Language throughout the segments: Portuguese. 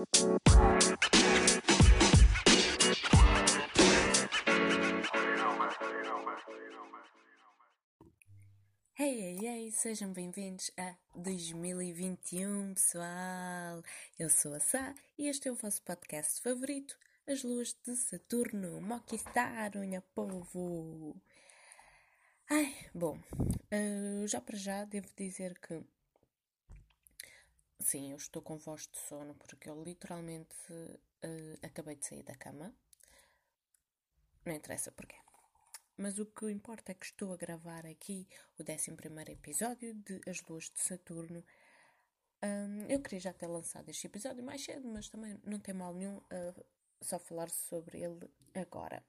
Hey, hey, hey, sejam bem-vindos a 2021, pessoal! Eu sou a Sá e este é o vosso podcast favorito, As Luas de Saturno, Moquistar, unha povo! Ai, bom, uh, já para já devo dizer que sim, eu estou com voz de sono porque eu literalmente uh, acabei de sair da cama. Não interessa porquê. Mas o que importa é que estou a gravar aqui o 11 episódio de As Luas de Saturno. Um, eu queria já ter lançado este episódio mais cedo, mas também não tem mal nenhum uh, só falar sobre ele agora.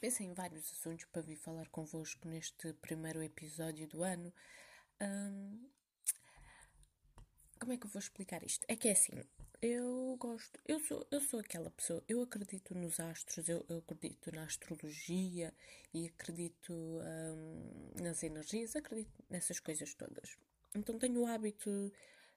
Pensei em vários assuntos para vir falar convosco neste primeiro episódio do ano. Um, como é que eu vou explicar isto? É que é assim, eu gosto, eu sou, eu sou aquela pessoa, eu acredito nos astros, eu, eu acredito na astrologia e acredito um, nas energias, acredito nessas coisas todas. Então tenho o hábito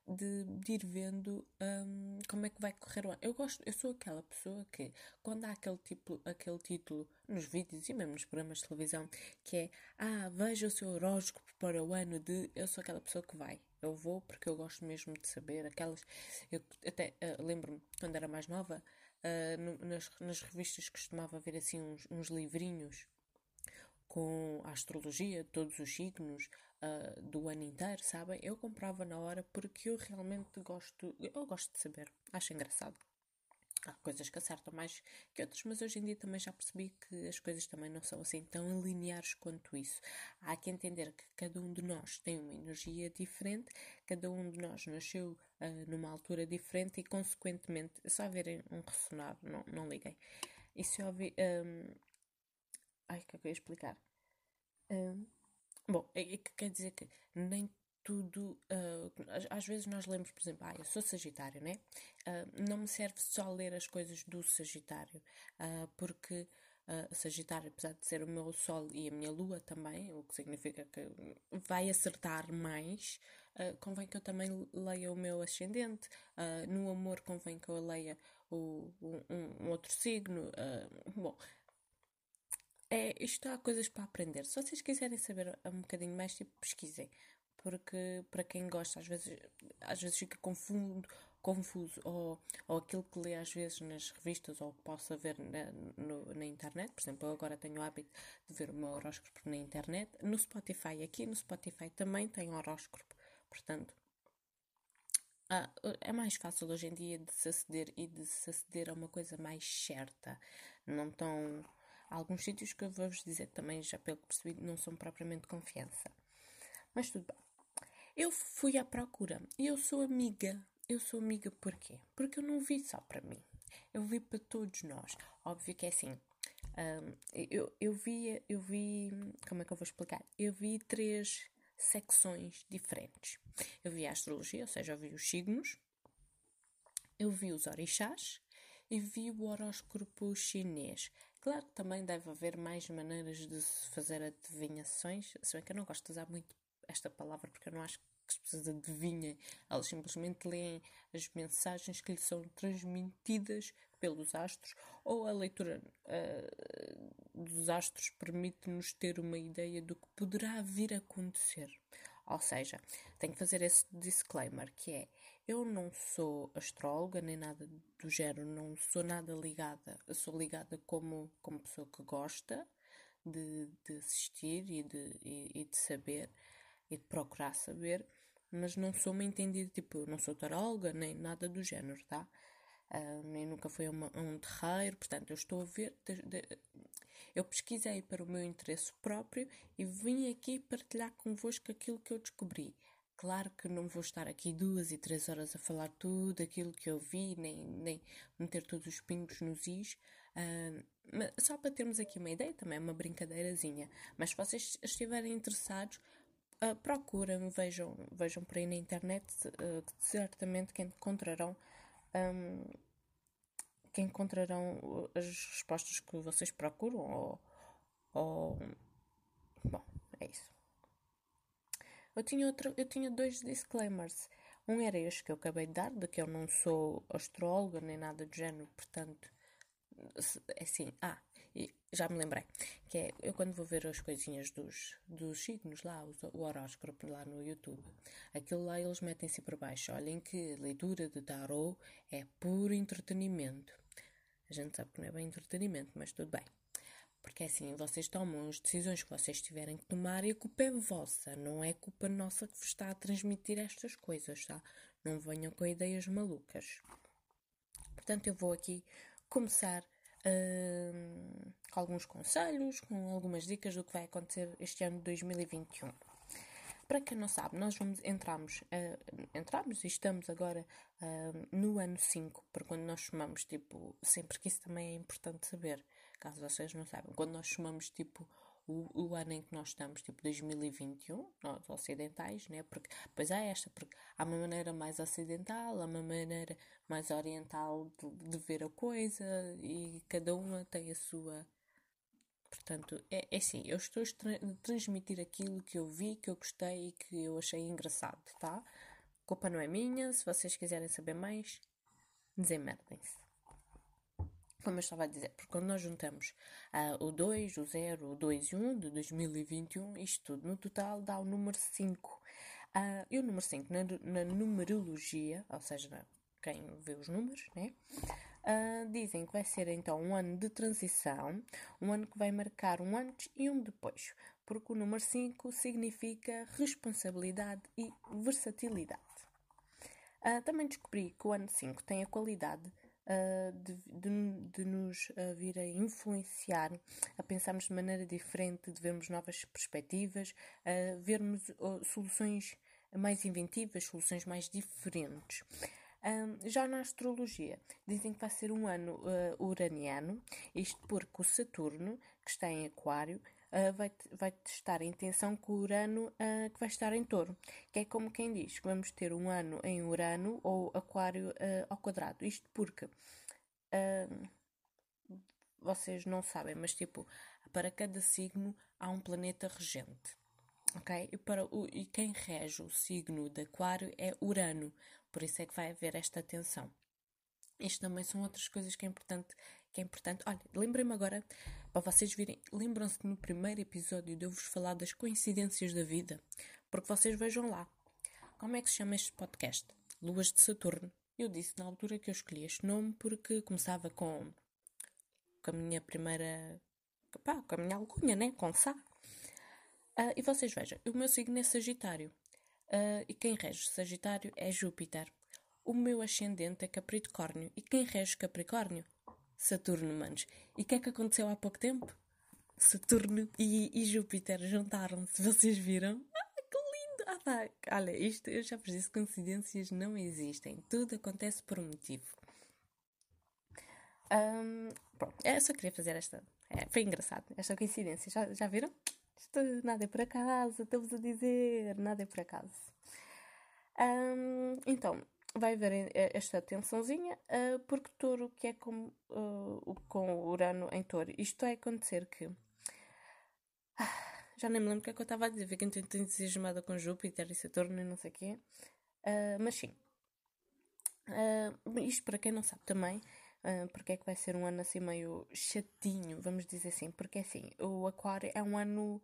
de, de ir vendo um, como é que vai correr o ano. Eu gosto, eu sou aquela pessoa que, quando há aquele, tipo, aquele título nos vídeos e mesmo nos programas de televisão, que é Ah, veja o seu horóscopo para o ano de. Eu sou aquela pessoa que vai. Eu vou porque eu gosto mesmo de saber. Aquelas. Eu até uh, lembro-me, quando era mais nova, uh, no, nas, nas revistas costumava ver assim uns, uns livrinhos com a astrologia, todos os signos, uh, do ano inteiro, sabem? Eu comprava na hora porque eu realmente gosto, eu gosto de saber, acho engraçado. Há coisas que acertam mais que outras, mas hoje em dia também já percebi que as coisas também não são assim tão lineares quanto isso. Há que entender que cada um de nós tem uma energia diferente, cada um de nós nasceu uh, numa altura diferente e, consequentemente, só verem um ressonar, não, não liguem. E se ouvir. Um... Ai, o que é que eu ia explicar? Bom, é, é que quer dizer que nem tudo. Uh, às vezes nós lemos, por exemplo, ah, eu sou Sagitário, né? Uh, não me serve só ler as coisas do Sagitário, uh, porque Sagitário, apesar de ser o meu Sol e a minha Lua também, o que significa que vai acertar mais, convém que eu também leia o meu ascendente. no amor, convém que eu leia o, um, um outro signo. bom é, isto há coisas para aprender. Se vocês quiserem saber um bocadinho mais, tipo, pesquisem. Porque para quem gosta, às vezes, às vezes fica confuso, confuso ou, ou aquilo que lê às vezes nas revistas ou possa ver na, no, na internet. Por exemplo, eu agora tenho o hábito de ver o meu horóscopo na internet. No Spotify, aqui no Spotify também tem horóscopo. Portanto, ah, é mais fácil hoje em dia de se aceder e de se aceder a uma coisa mais certa. Não tão alguns sítios que eu vou-vos dizer também, já pelo que percebi, não são propriamente confiança. Mas tudo bem. Eu fui à procura e eu sou amiga. Eu sou amiga porquê? Porque eu não vi só para mim. Eu vi para todos nós. Óbvio que é assim. Um, eu, eu vi, eu vi, como é que eu vou explicar? Eu vi três secções diferentes. Eu vi a astrologia, ou seja, eu vi os signos, eu vi os orixás e vi o horóscopo chinês. Claro que também deve haver mais maneiras de se fazer adivinhações, se bem que eu não gosto de usar muito esta palavra porque eu não acho que as pessoas adivinhem, elas simplesmente leem as mensagens que lhes são transmitidas pelos astros ou a leitura uh, dos astros permite-nos ter uma ideia do que poderá vir a acontecer. Ou seja, tenho que fazer esse disclaimer que é eu não sou astróloga nem nada do género, não sou nada ligada. Eu sou ligada como, como pessoa que gosta de, de assistir e de, e, e de saber e de procurar saber, mas não sou uma entendida, tipo, eu não sou taróloga nem nada do género, tá? Uh, nem nunca fui a, uma, a, um terreiro, portanto, eu estou a ver. De, de, eu pesquisei para o meu interesse próprio e vim aqui partilhar convosco aquilo que eu descobri. Claro que não vou estar aqui duas e três horas a falar tudo aquilo que eu vi, nem, nem meter todos os pingos nos is, uh, só para termos aqui uma ideia, também é uma brincadeirazinha. Mas se vocês estiverem interessados, uh, vejam, vejam por aí na internet, uh, certamente que encontrarão. Um, que encontrarão as respostas que vocês procuram ou, ou bom, é isso. Eu tinha, outro, eu tinha dois disclaimers. Um era este que eu acabei de dar, de que eu não sou astróloga nem nada do género, portanto, assim, ah, já me lembrei, que é, eu quando vou ver as coisinhas dos, dos signos lá, o horóscopo lá no YouTube, aquilo lá eles metem-se por baixo, olhem que leitura de tarot é puro entretenimento. A gente sabe que não é bem entretenimento, mas tudo bem. Porque é assim, vocês tomam as decisões que vocês tiverem que tomar e a culpa é vossa, não é culpa nossa que vos está a transmitir estas coisas, tá? Não venham com ideias malucas. Portanto, eu vou aqui começar uh, com alguns conselhos, com algumas dicas do que vai acontecer este ano de 2021. Para quem não sabe, nós vamos entramos, uh, entramos e estamos agora uh, no ano 5, para quando nós chamamos, tipo, sempre que isso também é importante saber caso vocês não saibam, quando nós chamamos tipo o, o, ano em que nós estamos, tipo 2021, nós ocidentais, né? Porque, pois há esta, porque há uma maneira mais ocidental, há uma maneira mais oriental de, de ver a coisa e cada uma tem a sua. Portanto, é, é assim, eu estou a transmitir aquilo que eu vi, que eu gostei e que eu achei engraçado, tá? A culpa não é minha, se vocês quiserem saber mais, desemerdem-se como eu estava a dizer, porque quando nós juntamos uh, o 2, o 0, o 2 e 1 de 2021, isto tudo no total dá o número 5. Uh, ah, e o número 5 na, na, numerologia, ou seja, quem vê os números, né? Uh, dizem que vai ser então um ano de transição, um ano que vai marcar um antes e um depois, porque o número 5 significa responsabilidade e versatilidade. Também descobri que o ano 5 tem a qualidade de, de, de, nos vir a influenciar, a pensarmos de maneira diferente, de vermos novas perspectivas, a vermos uh, soluções mais inventivas, soluções mais diferentes. já na astrologia, dizem que vai ser um ano uraniano, isto porque o Saturno, que está em Aquário, uh, vai, vai estar em tensão com Urano, uh, que vai estar em touro. Que é como quem diz que vamos ter um ano em Urano ou Aquário uh, ao quadrado. Isto porque vocês não sabem, mas tipo, para cada signo há um planeta regente. Ok? E, para o, e quem rege o signo de Aquário é Urano, por isso é que vai haver esta tensão. Isto também são outras coisas que é importante. Que é importante. Olha, lembrem-me agora, para vocês virem, lembram-se que no primeiro episódio de eu vos falar das coincidências da vida? Porque vocês vejam lá. Como é que se chama este podcast? Luas de Saturno. Eu disse na altura que eu escolhi este nome porque começava com, com a minha primeira. Pá, com a minha alcunha, né? Com Sá. Uh, e vocês vejam, o meu signo é Sagitário. Uh, e quem rege Sagitário é Júpiter. O meu ascendente é Capricórnio. E quem rege Capricórnio? Saturno, manos. E o que é que aconteceu há pouco tempo? Saturno e, e Júpiter juntaram-se. Vocês viram? Ah, que lindo! Ah, tá. Olha, isto eu já vos disse: coincidências não existem. Tudo acontece por um motivo. Um, pronto, eu só queria fazer esta. É, foi engraçado, esta coincidência. Já, já viram? Isto nada é por acaso, estamos a dizer, nada é por acaso. Um, então, vai haver eh, esta tensãozinha, uh, porque touro que é com, uh, com Urano em touro. Isto vai acontecer que. Ah, já nem me lembro o que é que eu estava a dizer, fiquei muito entusiasmada com Júpiter e Saturno e não sei o quê. Uh, mas sim. isto para quem não sabe também, porque é que vai ser um ano assim meio chatinho, vamos dizer assim, porque assim, o Aquário é um ano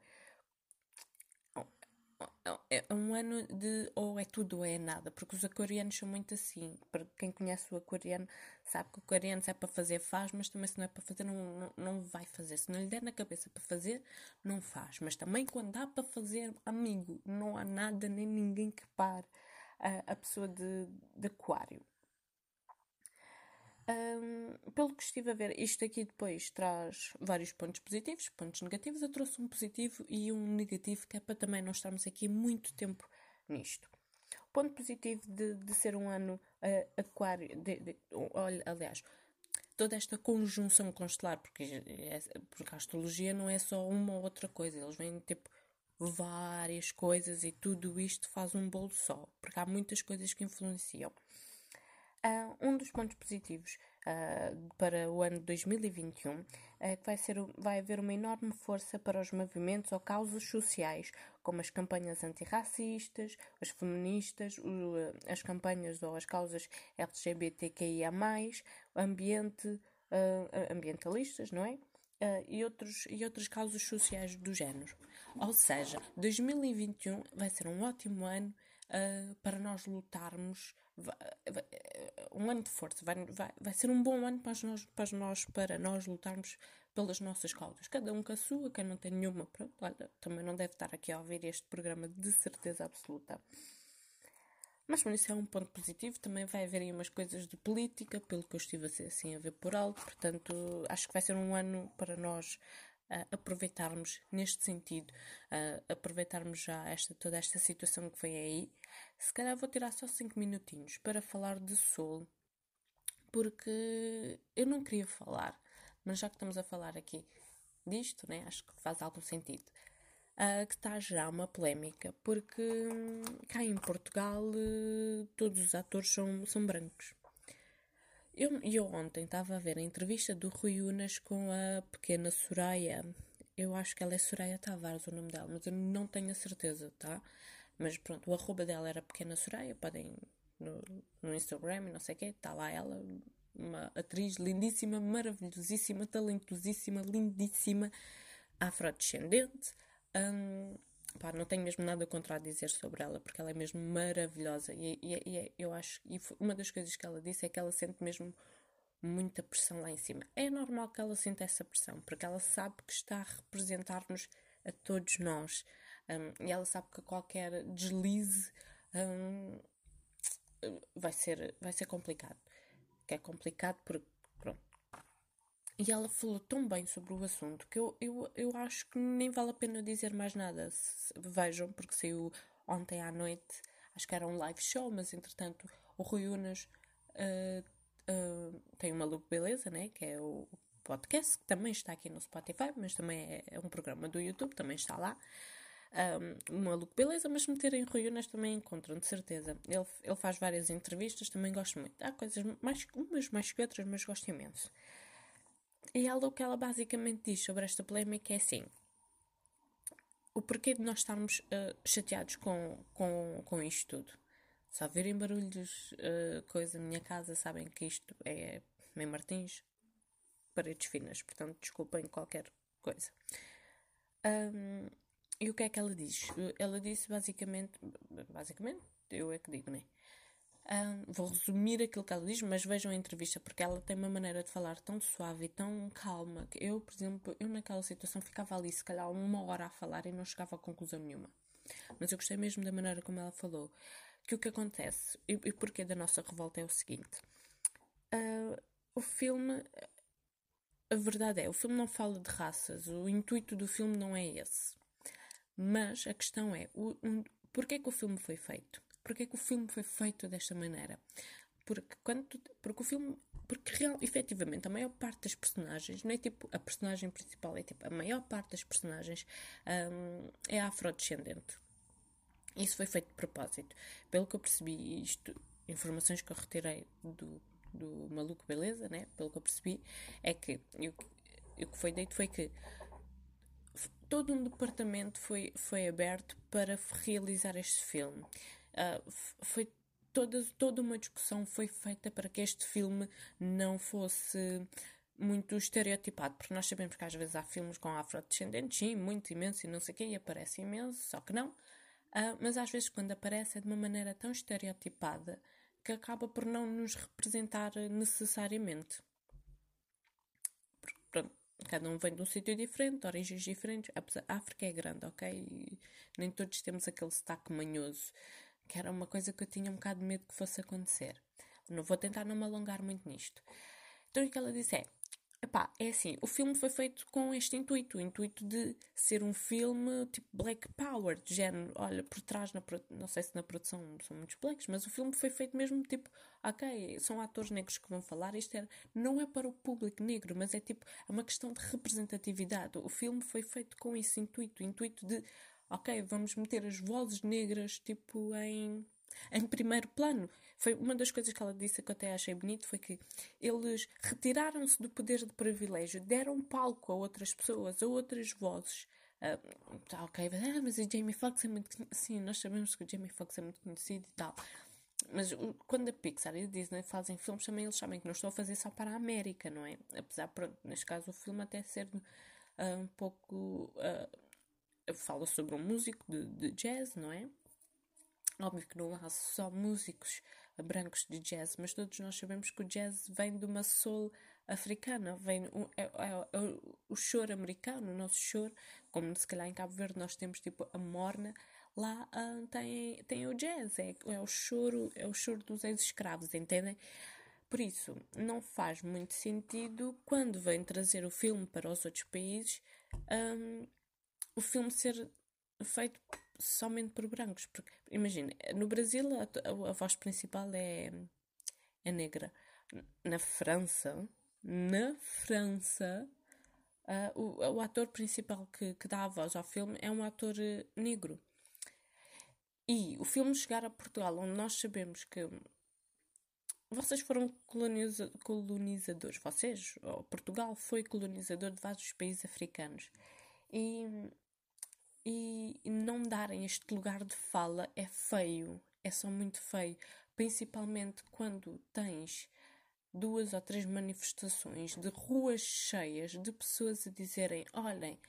é, um ano de ou é tudo ou é nada, porque os aquarianos são muito assim. Para quem conhece o aquariano, sabe que o aquariano se é para fazer, faz, mas também se não é para fazer, não, não, não vai fazer. Se não lhe der na cabeça para fazer, não faz. Mas também quando dá para fazer, amigo, não há nada nem ninguém que pare a, a pessoa de, de aquário. Um, pelo que estive a ver, isto aqui depois traz vários pontos positivos, pontos negativos. Eu trouxe um positivo e um negativo, que é para também não estarmos aqui muito tempo nisto. O ponto positivo de, de ser um ano uh, aquário, de, de, olha, aliás, toda esta conjunção constelar, porque, é, porque a astrologia não é só uma ou outra coisa, eles vêm tipo várias coisas e tudo isto faz um bolo só, porque há muitas coisas que influenciam. Uh, um dos pontos positivos uh, para o ano 2021 é que vai, ser, vai haver uma enorme força para os movimentos ou causas sociais, como as campanhas antirracistas, as feministas, o, as campanhas ou as causas LGBTQIA, ambiente, ambientalistas, não é? Uh, e, outros, e outras causas sociais do género. Ou seja, 2021 vai ser um ótimo ano uh, para nós lutarmos um ano de força, vai, vai, vai ser um bom ano para nós, para nós, para nós lutarmos pelas nossas causas. Cada um com a sua, quem não tem nenhuma, pronto, olha, também não deve estar aqui a ouvir este programa de certeza absoluta. Mas por isso é um ponto positivo, também vai haver aí umas coisas de política, pelo que eu estive assim a ver por alto, portanto acho que vai ser um ano para nós uh, aproveitarmos neste sentido, uh, aproveitarmos já esta, toda esta situação que vem aí. Se calhar vou tirar só 5 minutinhos para falar de Sol, porque eu não queria falar, mas já que estamos a falar aqui disto, né, acho que faz algum sentido. Uh, que está a gerar uma polémica, porque hum, cá em Portugal uh, todos os atores são, são brancos. Eu, eu ontem estava a ver a entrevista do Rui Unas com a pequena Soraya. Eu acho que ela é Soraya Tavares, o nome dela, mas eu não tenho a certeza, tá? Mas pronto, o arroba dela era Pequena Soraya, podem no, no Instagram e não sei o quê, está lá ela, uma atriz lindíssima, maravilhosíssima, talentosíssima, lindíssima, afrodescendente. Um, pá, não tenho mesmo nada contra a dizer sobre ela, porque ela é mesmo maravilhosa. E, e, e eu acho, e uma das coisas que ela disse é que ela sente mesmo muita pressão lá em cima. É normal que ela sinta essa pressão, porque ela sabe que está a representar-nos a todos nós. Um, e ela sabe que qualquer deslize um, vai, ser, vai ser complicado. Que é complicado porque, pronto. E ela falou tão bem sobre o assunto que eu, eu, eu acho que nem vale a pena dizer mais nada. Se, vejam, porque saiu ontem à noite, acho que era um live show, mas entretanto o Rui Unas uh, uh, tem uma look beleza, né? Que é o podcast, que também está aqui no Spotify, mas também é, é um programa do YouTube, também está lá um, maluco, beleza, mas meterem Rui Unas também encontram, de certeza. Ele, ele faz várias entrevistas, também gosto muito. Há coisas, mais, umas mais que outras, mas gosto imenso. E ela, o que ela basicamente diz sobre esta polémica é assim: o porquê de nós estarmos uh, chateados com, com, com isto tudo. Se ouvirem barulhos, uh, coisa na minha casa, sabem que isto é Mãe Martins, paredes finas, portanto, desculpem qualquer coisa. Um, e o que é que ela diz? Ela disse basicamente, basicamente, eu é que digo, né? Um, vou resumir aquilo que ela diz, mas vejam a entrevista porque ela tem uma maneira de falar tão suave e tão calma que eu, por exemplo, eu naquela situação ficava ali se calhar uma hora a falar e não chegava a conclusão nenhuma. Mas eu gostei mesmo da maneira como ela falou. Que o que acontece e, e porquê da nossa revolta é o seguinte: uh, o filme, a verdade é, o filme não fala de raças, o intuito do filme não é esse. Mas a questão é, um, porquê que o filme foi feito? Porquê que o filme foi feito desta maneira? Porque, quando, porque o filme porque real, efetivamente a maior parte das personagens não é tipo a personagem principal é tipo a maior parte das personagens um, é afrodescendente isso foi feito de propósito pelo que eu percebi isto informações que eu retirei do, do maluco beleza né pelo que eu percebi é que o que foi dito foi que todo um departamento foi, foi aberto para realizar este filme. Uh, foi toda, toda uma discussão foi feita para que este filme não fosse muito estereotipado, porque nós sabemos que às vezes há filmes com afrodescendentes, sim, muito imenso e não sei o quê, e aparece imenso, só que não. Uh, mas às vezes quando aparece é de uma maneira tão estereotipada que acaba por não nos representar necessariamente. Pronto, Cada um vem de um sítio diferente, de origens diferentes. A África é grande, ok? E nem todos temos aquele sotaque manhoso, que era uma coisa que eu tinha um bocado de medo que fosse acontecer. Não vou tentar não me alongar muito nisto. Então o que ela disse é: Epá, é assim, o filme foi feito com este intuito, o intuito de ser um filme tipo Black Power, de género, olha, por trás, na, não sei se na produção são muitos blacks, mas o filme foi feito mesmo tipo, ok, são atores negros que vão falar, isto não é para o público negro, mas é tipo, é uma questão de representatividade. O filme foi feito com esse intuito, o intuito de, ok, vamos meter as vozes negras tipo em em primeiro plano. Foi uma das coisas que ela disse que eu até achei bonito foi que eles retiraram-se do poder de privilégio, deram palco a outras pessoas, a outras vozes. Uh, tá ok, ah, mas o Jamie Foxx é muito sim, nós sabemos que o Jamie Foxx é muito conhecido e tal. Mas quando a Pixar e a Disney fazem filmes, também eles sabem que não estão a fazer só para a América, não é? Apesar, pronto, neste caso, o filme até ser uh, um pouco. Uh, fala sobre um músico de, de jazz, não é? Óbvio que não há só músicos brancos de jazz, mas todos nós sabemos que o jazz vem de uma soul africana, vem é, é, é, o choro americano, o nosso choro, como se calhar em Cabo Verde nós temos tipo a morna, lá uh, tem, tem o jazz, é, é o choro, é o choro dos ex-escravos, entendem? Por isso, não faz muito sentido quando vem trazer o filme para os outros países um, o filme ser feito somente por brancos. Porque, imagina, no Brasil a, a, voz principal é, é negra. Na França, na França, uh, o, o ator principal que, que dá a voz ao filme é um ator eh, negro. E o filme chegar a Portugal, onde nós sabemos que vocês foram coloniza colonizadores, vocês, Portugal foi colonizador de vários países africanos. E, e não darem este lugar de fala é feio, é só muito feio. Principalmente quando tens duas ou três manifestações de ruas cheias de pessoas a dizerem: olhem,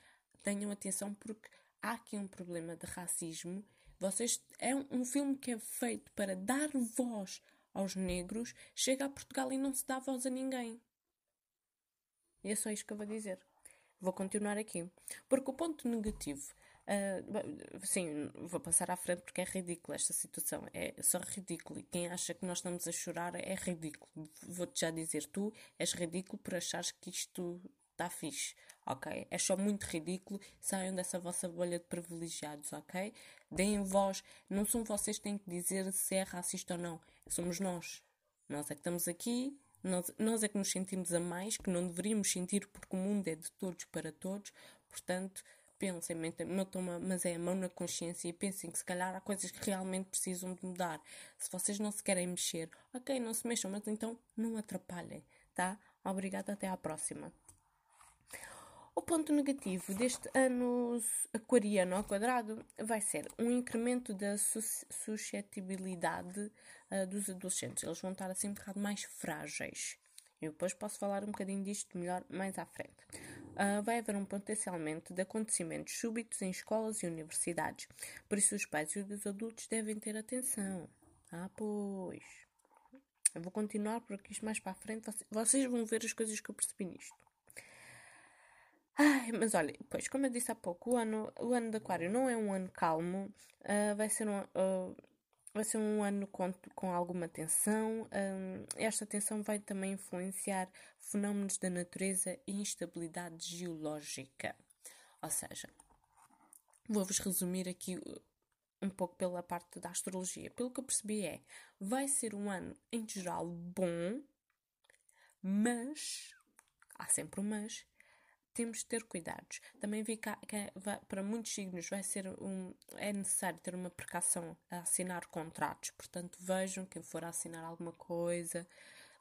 tenham atenção porque há aqui um problema de racismo vocês é um filme que é feito para dar voz aos negros, chega a Portugal e não se dá voz a ninguém. E é só isto que eu vou dizer. Vou continuar aqui. Porque o ponto negativo. Uh, sim, vou passar à frente porque é ridículo esta situação. É só ridículo. E quem acha que nós estamos a chorar é ridículo. Vou-te já dizer, tu és ridículo por achares que isto está fixe, ok? É só muito ridículo. Saiam dessa vossa bolha de privilegiados, ok? Deem voz. Não são vocês que têm que dizer se é racista ou não. Somos nós. Nós é que estamos aqui. Nós, nós é que nos sentimos a mais, que não deveríamos sentir porque o mundo é de todos para todos. Portanto, pensem, metam mas é a mão na consciência e pensem que se calhar há coisas que realmente precisam de mudar. Se vocês não se querem mexer, ok, não se mexam, mas então não atrapalhem, tá? Obrigada, até à próxima. O ponto negativo deste ano aquariano ao quadrado vai ser um incremento da suscetibilidade uh, dos adolescentes. Eles vão estar assim um bocado mais frágeis. Eu depois posso falar um bocadinho disto melhor mais à frente. Uh, vai haver um potencialmente de acontecimentos súbitos em escolas e universidades. Por isso, os pais e os adultos devem ter atenção. Ah, pois. Eu vou continuar porque isto mais para a frente. Vocês vão ver as coisas que eu percebi nisto. Ai, mas olha, pois, como eu disse há pouco, o ano, o ano de Aquário não é um ano calmo, uh, vai, ser um, uh, vai ser um ano com, com alguma tensão. Uh, esta tensão vai também influenciar fenómenos da natureza e instabilidade geológica. Ou seja, vou-vos resumir aqui um pouco pela parte da astrologia. Pelo que eu percebi é, vai ser um ano em geral bom, mas há sempre um mas temos de ter cuidados. Também vi que, que para muitos signos vai ser um, é necessário ter uma precaução a assinar contratos. Portanto, vejam quem for assinar alguma coisa,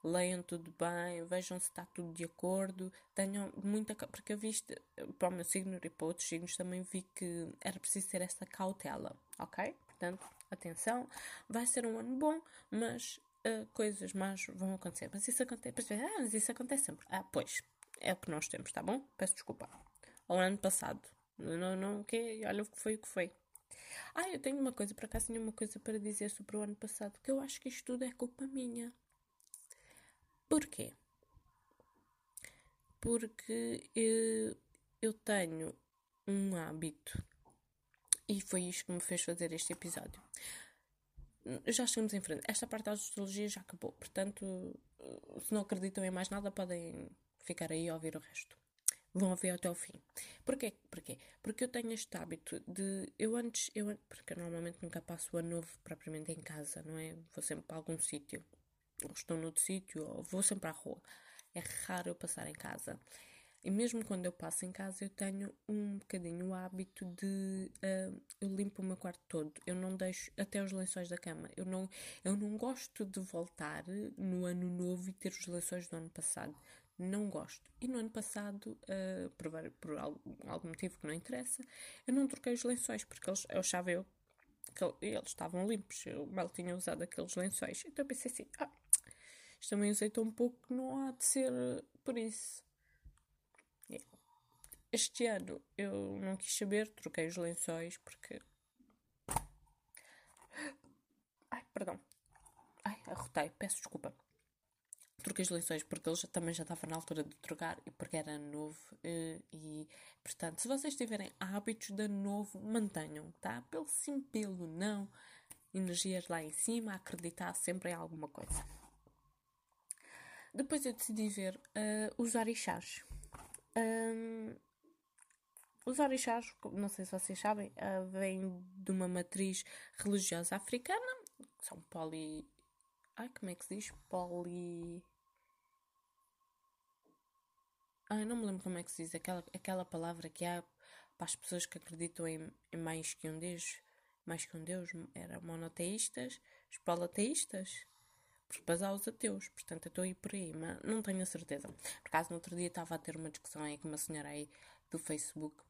leiam tudo bem, vejam se está tudo de acordo, tenham muita. Porque eu vi isto, para o meu signo e para outros signos também vi que era preciso ter essa cautela, ok? Portanto, atenção, vai ser um ano bom, mas uh, coisas más vão acontecer. Mas isso acontece, ah, mas isso acontece sempre. Ah, pois, é o que nós temos, tá bom? Peço desculpa. Ao ano passado. Não, não, o que Olha o que foi o que foi. Ah, eu tenho uma coisa, por acaso tinha uma coisa para dizer sobre o ano passado, que eu acho que isto tudo é culpa minha. Porquê? Porque eu, eu tenho um hábito e foi isto que me fez fazer este episódio. Já estamos em frente. Esta parte da astrologia já acabou. Portanto, se não acreditam em mais nada, podem ficar aí a ouvir o resto. Vão ouvir até o fim. Porquê? Porquê? Porque eu tenho este hábito de. Eu antes. Eu, porque eu normalmente nunca passo o ano novo propriamente em casa, não é? Vou sempre para algum sítio. Ou estou noutro sítio, ou vou sempre à rua. É raro eu passar em casa. E mesmo quando eu passo em casa, eu tenho um bocadinho o hábito de. Uh, eu limpo o meu quarto todo. Eu não deixo até os lençóis da cama. Eu não, eu não gosto de voltar no ano novo e ter os lençóis do ano passado. Não gosto. E no ano passado, uh, por, por algum, algum, motivo que não interessa, eu não troquei os lençóis, porque eles, eu achava eu que eles estavam limpos. Eu mal tinha usado aqueles lençóis. Então eu pensei assim: ah, isto também usei tão pouco, não há de ser por isso. Este ano eu não quis saber, troquei os lençóis porque. Ai, perdão. Ai, arrotei, peço desculpa. Troquei os lençóis porque ele já, também já estava na altura de trocar e porque era novo. E, eh, e, portanto, se vocês tiverem hábitos de novo, mantenham, tá? Pelo sim, pelo não. Energias lá em cima, acreditar sempre em alguma coisa. Depois eu decidi ver uh, os orixás. Um, os orixás, não sei se vocês sabem, uh, vêm de uma matriz religiosa africana, são poli. Ai, como é que se diz? Poli. Ai, não me lembro como é que se diz aquela, aquela palavra que há para as pessoas que acreditam em, em mais que um Deus. Mais que um Deus, era monoteístas, os poloteístas. Depois há os ateus, portanto eu estou aí por aí, mas não tenho a certeza. Por acaso, no outro dia estava a ter uma discussão aí com uma senhora aí do Facebook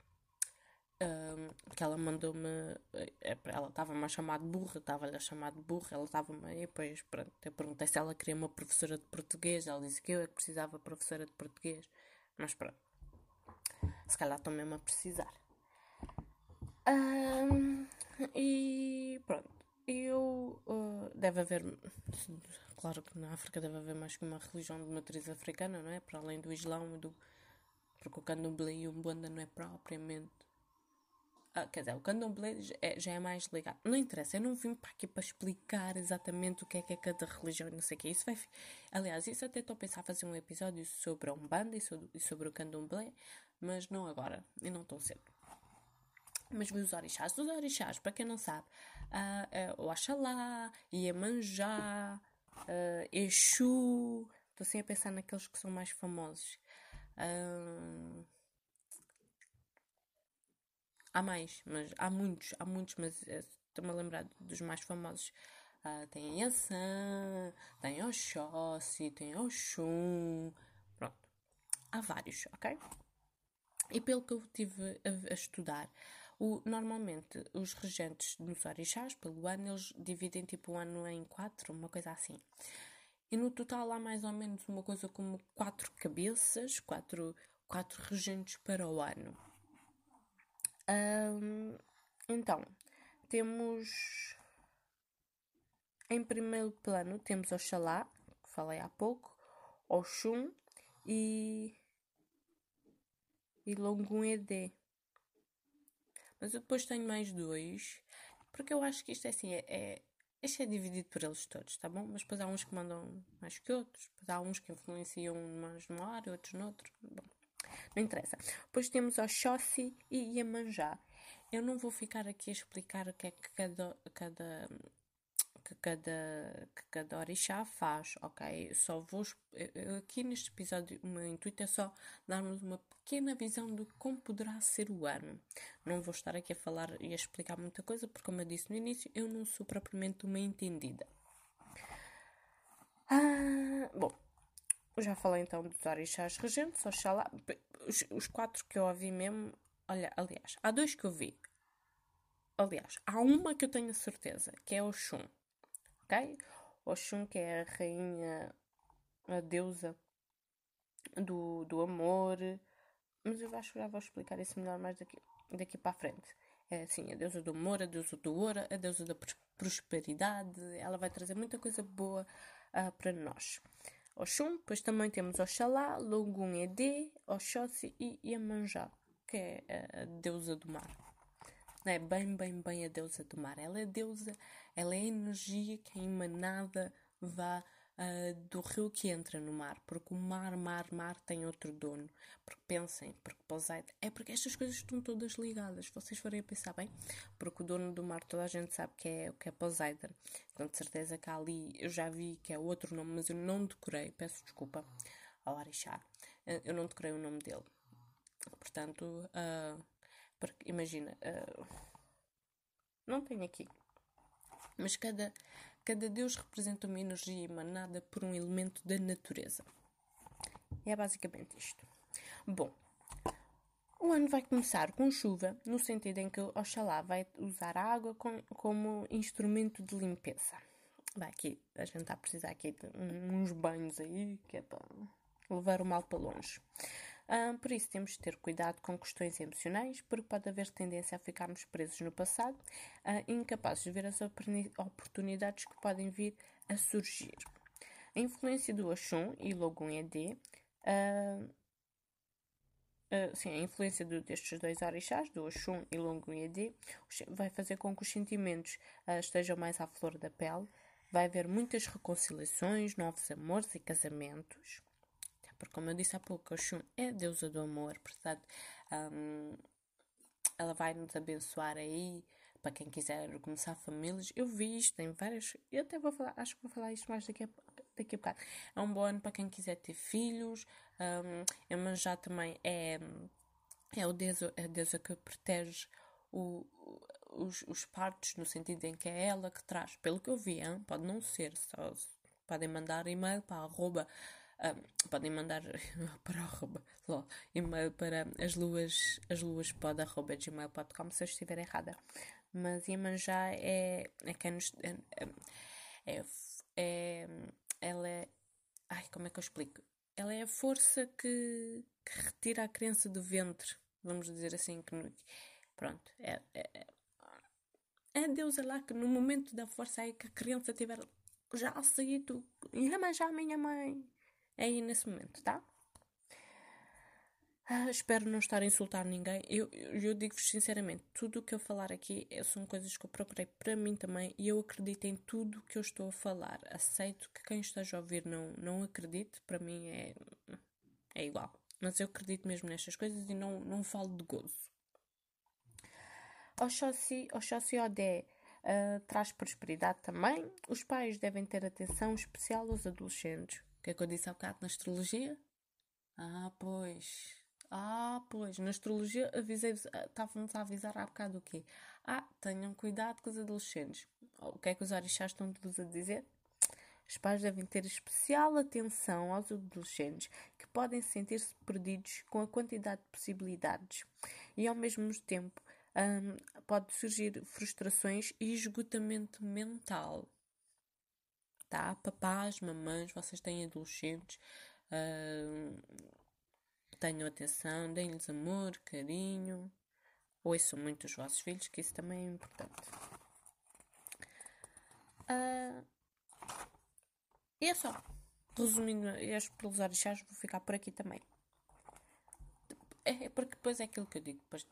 que ela mandou-me. Eh, ela estava-me a chamar de burra, estava-lhe a chamar de burra, ela estava-me. E depois, pronto, eu perguntei se ela queria uma professora de português, ela disse que eu é que precisava de professora de português. Mas pronto, se calhar estou mesmo a precisar. Um, e pronto, eu. Uh, deve haver. Claro que na África deve haver mais que uma religião de matriz africana, não é? Para além do Islão e do. Porque o candomblé e o Umbanda não é propriamente ah, quer dizer, o candomblé é, já é mais ligado. Não interessa, eu não vim para aqui para explicar exatamente o que é que é cada religião e não sei o que. Isso vai. Aliás, isso até estou a pensar fazer um episódio sobre a Umbanda e sobre, e sobre o candomblé, mas não agora, e não tão cedo. Mas os orixás, os orixás, para quem não sabe, uh, uh, o Axalá, Iemanjá, uh, Exu, estou sempre a pensar naqueles que são mais famosos. Uh, Há mais, mas há muitos, há muitos, mas eh, estou-me a lembrar dos mais famosos. Uh, tem Yansan, tem Oxóssi, tem Oxum, pronto. Há vários, ok? E pelo que eu tive a, a estudar, o, normalmente os regentes nos orixás, pelo ano, eles dividem tipo o ano em quatro, uma coisa assim. E no total há mais ou menos uma coisa como quatro cabeças, quatro, quatro regentes para o ano. Um, então, temos em primeiro plano temos Oxalá, que falei há pouco, Oxum e, e Longun Ede. Mas eu depois tenho mais dois, porque eu acho que isto é assim, é, é, isto é dividido por eles todos, tá bom? Mas depois há uns que mandam mais que outros, depois há uns que influenciam mais numa área, outros noutro. Bom, não interessa. Depois temos Oxóssi e Iemanjá. Eu não vou ficar aqui a explicar o que é que cada, cada, que cada, que cada orixá faz, ok? só vou. Aqui neste episódio, o meu intuito é só darmos uma pequena visão de como poderá ser o ano. Não vou estar aqui a falar e a explicar muita coisa, porque, como eu disse no início, eu não sou propriamente uma entendida. Ah, bom, já falei então dos orixás regentes, Oxalá. Os, os quatro que eu ouvi mesmo. Olha, aliás, há dois que eu vi. Aliás, há uma que eu tenho certeza, que é Oxum. Ok? Oxum, que é a rainha, a deusa do, do amor. Mas eu acho que já vou explicar isso melhor mais daqui, daqui para a frente. É assim, a deusa do amor, a deusa do ouro, a deusa da prosperidade. Ela vai trazer muita coisa boa uh, para nós. Oxum, depois também temos Oxalá, Logun Ede, Oxóssi e Iemanjá, que é a deusa do mar. É bem, bem, bem a deusa do mar. Ela é deusa, ela é a energia que é emanada vá uh, do rio que entra no mar, porque o mar, mar, mar tem outro dono. Porque pensem, porque Poseidon. É porque estas coisas estão todas ligadas. Vocês forem a pensar bem, porque o dono do mar toda a gente sabe que é o que é Poseidon. Com certeza que ali eu já vi que é outro nome, mas eu não decorei, peço desculpa ao Arixá. Ah, eu não decorei o nome dele. Portanto, uh, porque, imagina, uh, não tenho aqui, mas cada, cada deus representa uma energia emanada por um elemento da natureza. É basicamente isto. Bom, o ano vai começar com chuva, no sentido em que Oxalá vai usar a água com, como instrumento de limpeza. Vai aqui, a gente está a precisar aqui de uns banhos aí, que é para levar o mal para longe. Uh, por isso temos de ter cuidado com questões emocionais, porque pode haver tendência a ficarmos presos no passado, uh, incapazes de ver as oportunidades que podem vir a surgir. A influência do Oxum e Logun ED uh, Uh, sim, a influência do, destes dois orixás, do Oxum e Longo Yedi, vai fazer com que os sentimentos uh, estejam mais à flor da pele. Vai haver muitas reconciliações, novos amores e casamentos. Porque, como eu disse há pouco, Oxum é a deusa do amor, portanto, um, ela vai nos abençoar aí para quem quiser começar famílias. Eu vi isto em várias. Eu até vou falar, acho que vou falar isto mais daqui a, daqui a bocado. É um bom ano para quem quiser ter filhos. Um, Emanjá também é, é, o deusa, é a deusa que protege o, os, os partos, no sentido em que é ela que traz. Pelo que eu vi, hein? pode não ser. Só, podem mandar e-mail para arroba. Um, podem mandar para arroba, e-mail para as luas, as luas pod, arroba, se eu estiver errada. Mas Iemanjá é, é quem nos. É, é, é, ela é. Ai, como é que eu explico? Ela é a força que, que retira a crença do ventre, vamos dizer assim. Que, pronto, é, é, é, Deus é lá que no momento da força aí que a criança tiver já tu. Iemanjá, minha mãe. Aí nesse momento, tá? Ah, espero não estar a insultar ninguém. Eu, eu, eu digo-vos sinceramente, tudo o que eu falar aqui é, são coisas que eu procurei para mim também e eu acredito em tudo o que eu estou a falar. Aceito que quem esteja a ouvir não, não acredite, para mim é, é igual. Mas eu acredito mesmo nestas coisas e não, não falo de gozo. Oxóssi, Oxóssi Odé uh, traz prosperidade também. Os pais devem ter atenção especial aos adolescentes. O que é que eu disse há bocado na astrologia? Ah, pois. Ah, pois, na astrologia avisei-vos, ah, estávamos a avisar há bocado o quê? Ah, tenham cuidado com os adolescentes. O que é que os orixás estão-vos a dizer? Os pais devem ter especial atenção aos adolescentes que podem sentir-se perdidos com a quantidade de possibilidades e, ao mesmo tempo, um, pode surgir frustrações e esgotamento mental. Tá? Papás, mamães, vocês têm adolescentes. Um, Tenham atenção, deem-lhes amor, carinho. Ouçam muito os vossos filhos, que isso também é importante. Uh, e é só. Resumindo as pelos orixás, vou ficar por aqui também. É, é porque depois é aquilo que eu digo. Depois,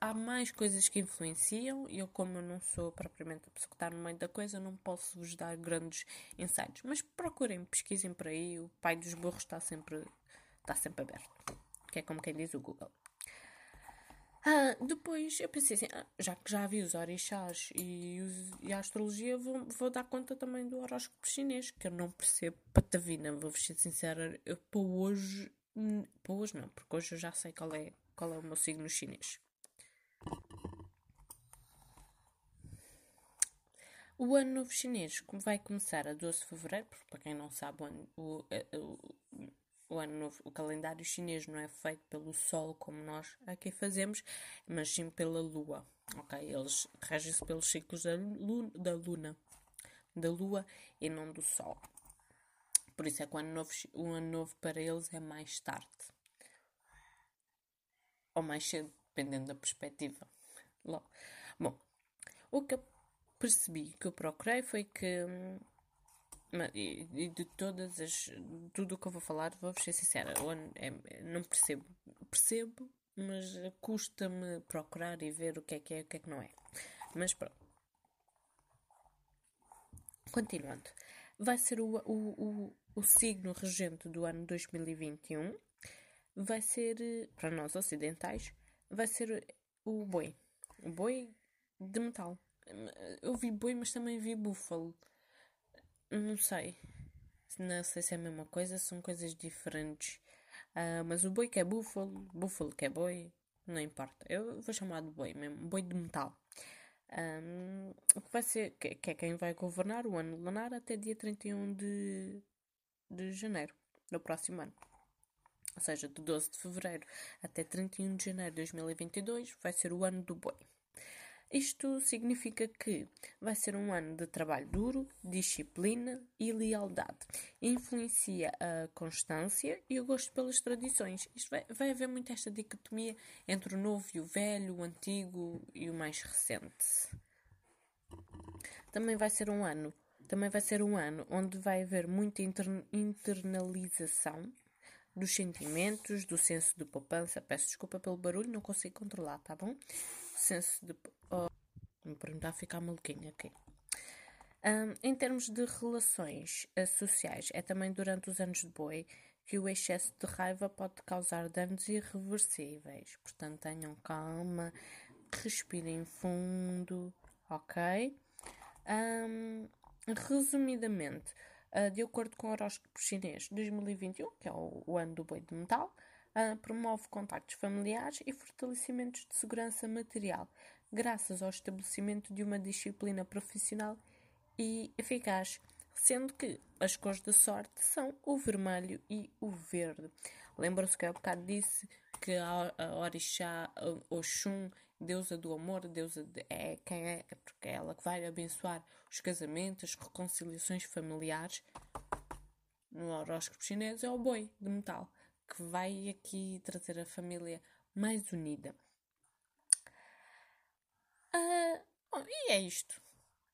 há mais coisas que influenciam e eu, como eu não sou propriamente a pessoa que está no meio da coisa, não posso vos dar grandes insights. Mas procurem, pesquisem por aí. O pai dos burros está sempre está sempre aberto. Que é como quem diz o Google. Ah, depois eu pensei assim, ah, já que já vi os orixás e, os, e a astrologia, vou, vou, dar conta também do horóscopo chinês, que eu não percebo patavina, vou-vos ser sincera, eu para hoje, para hoje não, porque hoje eu já sei qual é, qual é o meu signo chinês. O ano novo chinês vai começar a 12 de fevereiro, porque para quem não sabe, o, ano, o, o, o ano novo, o calendário chinês não é feito pelo Sol como nós aqui fazemos, mas sim pela Lua. Ok? Eles regem-se pelos ciclos da luna, da luna, da Lua e não do Sol. Por isso é que o ano novo, o ano novo para eles é mais tarde. Ou mais cedo, dependendo da perspectiva. Bom, o que percebi, que eu procurei foi que hum, e, de todas as. Tudo o que eu vou falar, vou ser sincera, é, não percebo. Percebo, mas custa-me procurar e ver o que é que é e o que é que não é. Mas pronto. Continuando. Vai ser o, o, o, o signo regente do ano 2021. Vai ser, para nós ocidentais, vai ser o boi. O boi de metal. Eu vi boi, mas também vi búfalo. Não sei. Não sei se é a mesma coisa, são coisas diferentes. Uh, mas o boi que é búfalo, búfalo que é boi, não importa. Eu vou chamar de boi mesmo, boi de metal. Um, que vai ser, que, que, é quem vai governar o ano lunar até dia 31 de, de janeiro do próximo ano. Ou seja, de 12 de fevereiro até 31 de janeiro de 2022 vai ser o ano do boi. Isto significa que vai ser um ano de trabalho duro, disciplina e lealdade. Influencia a constância e o gosto pelas tradições. Isto vai, vai haver muito esta dicotomia entre o novo e o velho, o antigo e o mais recente. Também vai ser um ano, também vai ser um ano onde vai haver muita internalização dos sentimentos, do senso de poupança. Peço desculpa pelo barulho, não consigo controlar, tá bom? Senso de. Oh, me perguntar ficar maluquinha aqui. Um, em termos de relações uh, sociais, é também durante os anos de boi que o excesso de raiva pode causar danos irreversíveis. Portanto, tenham calma, respirem fundo, ok? Um, resumidamente, uh, de acordo com o horóscopo chinês 2021, que é o, ano do boi de metal, promove contactos familiares e fortalecimentos de segurança material, graças ao estabelecimento de uma disciplina profissional e eficaz, sendo que as cores da sorte são o vermelho e o verde. Lembram-se que há bocado disse que a, a Orixá, a Oxum, deusa do amor, deusa de, é quem é, é porque é ela que vai abençoar os casamentos, as reconciliações familiares. No horóscopo chinês é o boi de metal que vai aqui trazer a família mais unida. Uh, bom, e é isto.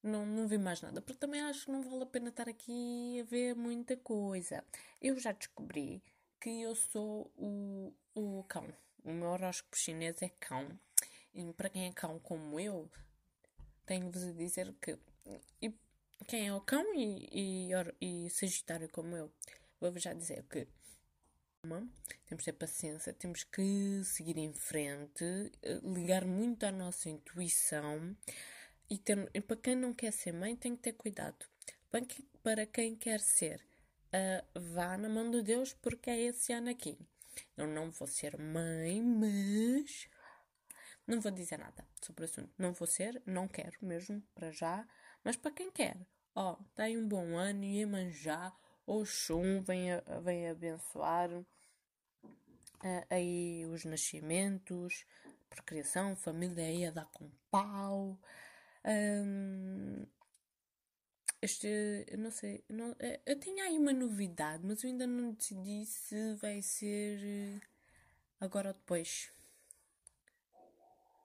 Não, não vi mais nada, porque também acho que não vale a pena estar aqui a ver muita coisa. Eu já descobri que eu sou o, o cão. O meu horóscopo chinês é cão. E para quem é cão como eu, tenho-vos a dizer que. E quem é o cão e, e, e Sagitário como eu, vou-vos já dizer que temos que ter paciência, temos que seguir em frente, eh, ligar muito à nossa intuição e, ter, e para quem não quer ser mãe tem que ter cuidado. Para quem, para quem quer ser, uh, vá na mão de Deus porque é esse ano aqui. Eu não vou ser mãe, mas não vou dizer nada sobre o assunto. Não vou ser, não quero mesmo, para já. Mas para quem quer, ó, oh, tem um bom ano e manjar. Oxum vem, vem abençoar uh, aí os nascimentos, procriação, família aí a dar com pau. Um, este, eu não sei, não, eh, eu tinha aí uma novidade, mas eu ainda não decidi se vai ser eh, agora ou depois.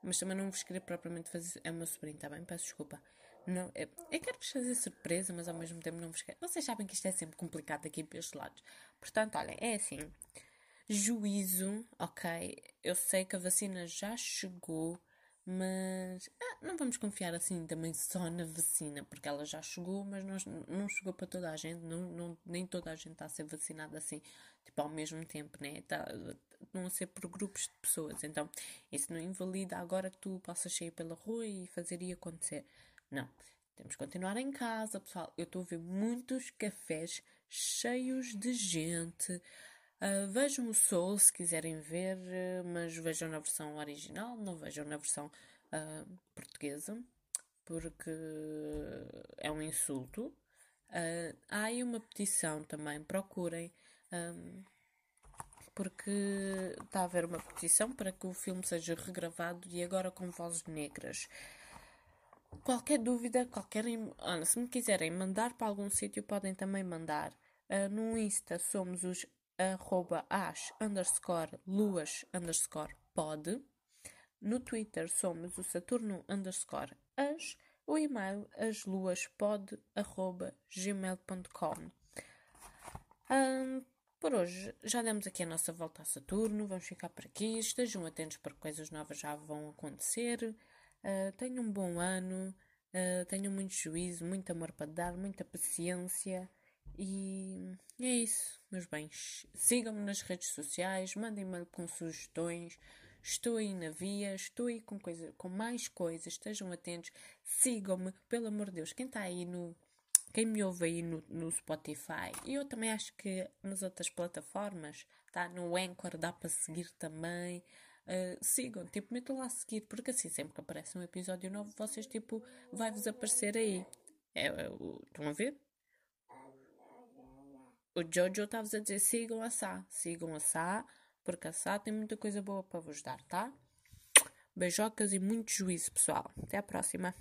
Mas também não vos queria propriamente fazer. É o meu sobrinho, tá bem? Peço desculpa. Não, eu, eu quero-vos fazer surpresa, mas ao mesmo tempo não vos quero. Vocês sabem que isto é sempre complicado aqui para estes lados. Portanto, olha, é assim juízo, ok, eu sei que a vacina já chegou, mas ah, não vamos confiar assim também só na vacina, porque ela já chegou, mas não, não chegou para toda a gente, não, não, nem toda a gente está a ser vacinada assim, tipo ao mesmo tempo, né? Tá, não a ser por grupos de pessoas. Então, isso não invalida agora que tu possas sair pela rua e fazer e acontecer. Não. Temos que continuar em casa, pessoal. Eu estou a ver muitos cafés cheios de gente. Uh, vejam o Soul se quiserem ver, mas vejam na versão original, não vejam na versão uh, portuguesa, porque é um insulto. Há aí uma petição também, procurem, um, porque está a haver uma petição para que o filme seja regravado e agora com vozes negras. Qualquer dúvida, qualquer. Se me quiserem mandar para algum sítio, podem também mandar. No Insta somos os arroba as underscore luas underscore pod. No Twitter somos o Saturno underscore as. O e-mail asluaspod arroba gmail.com. Um, por hoje já demos aqui a nossa volta a Saturno. Vamos ficar por aqui. Estejam atentos para coisas novas já vão acontecer. Uh, tenham um bom ano. Uh, tenham muito juízo, muito amor para dar, muita paciência. E é isso, meus bens. Sigam-me nas redes sociais, mandem-me com sugestões. Estou aí na via, estou aí com, coisa, com mais coisas. Estejam atentos, sigam-me, pelo amor de Deus. Quem está aí no, quem me ouve aí no, no Spotify, e eu também acho que nas outras plataformas, tá? No Anchor dá para seguir também. Uh, sigam, tipo, metam lá a seguir, porque assim sempre que aparece um episódio novo, vocês, tipo, vai-vos aparecer aí. É, é, estão a ver? O Jojo estava a dizer sigam a Sá, sigam a Sá, porque a Sá tem muita coisa boa para vos dar, tá? Beijocas e muito juízo, pessoal. Até a próxima.